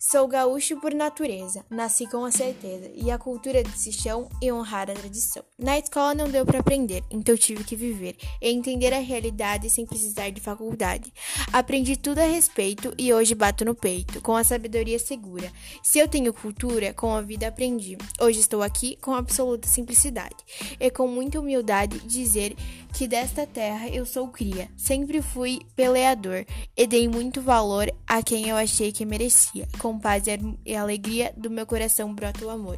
Sou gaúcho por natureza, nasci com a certeza e a cultura de se chão e honrar a tradição. Na escola não deu para aprender, então tive que viver e entender a realidade sem precisar de faculdade. Aprendi tudo a respeito e hoje bato no peito, com a sabedoria segura. Se eu tenho cultura, com a vida aprendi. Hoje estou aqui com absoluta simplicidade e com muita humildade dizer que desta terra eu sou cria. Sempre fui peleador e dei muito valor a quem eu achei que merecia com paz e alegria do meu coração brota o amor.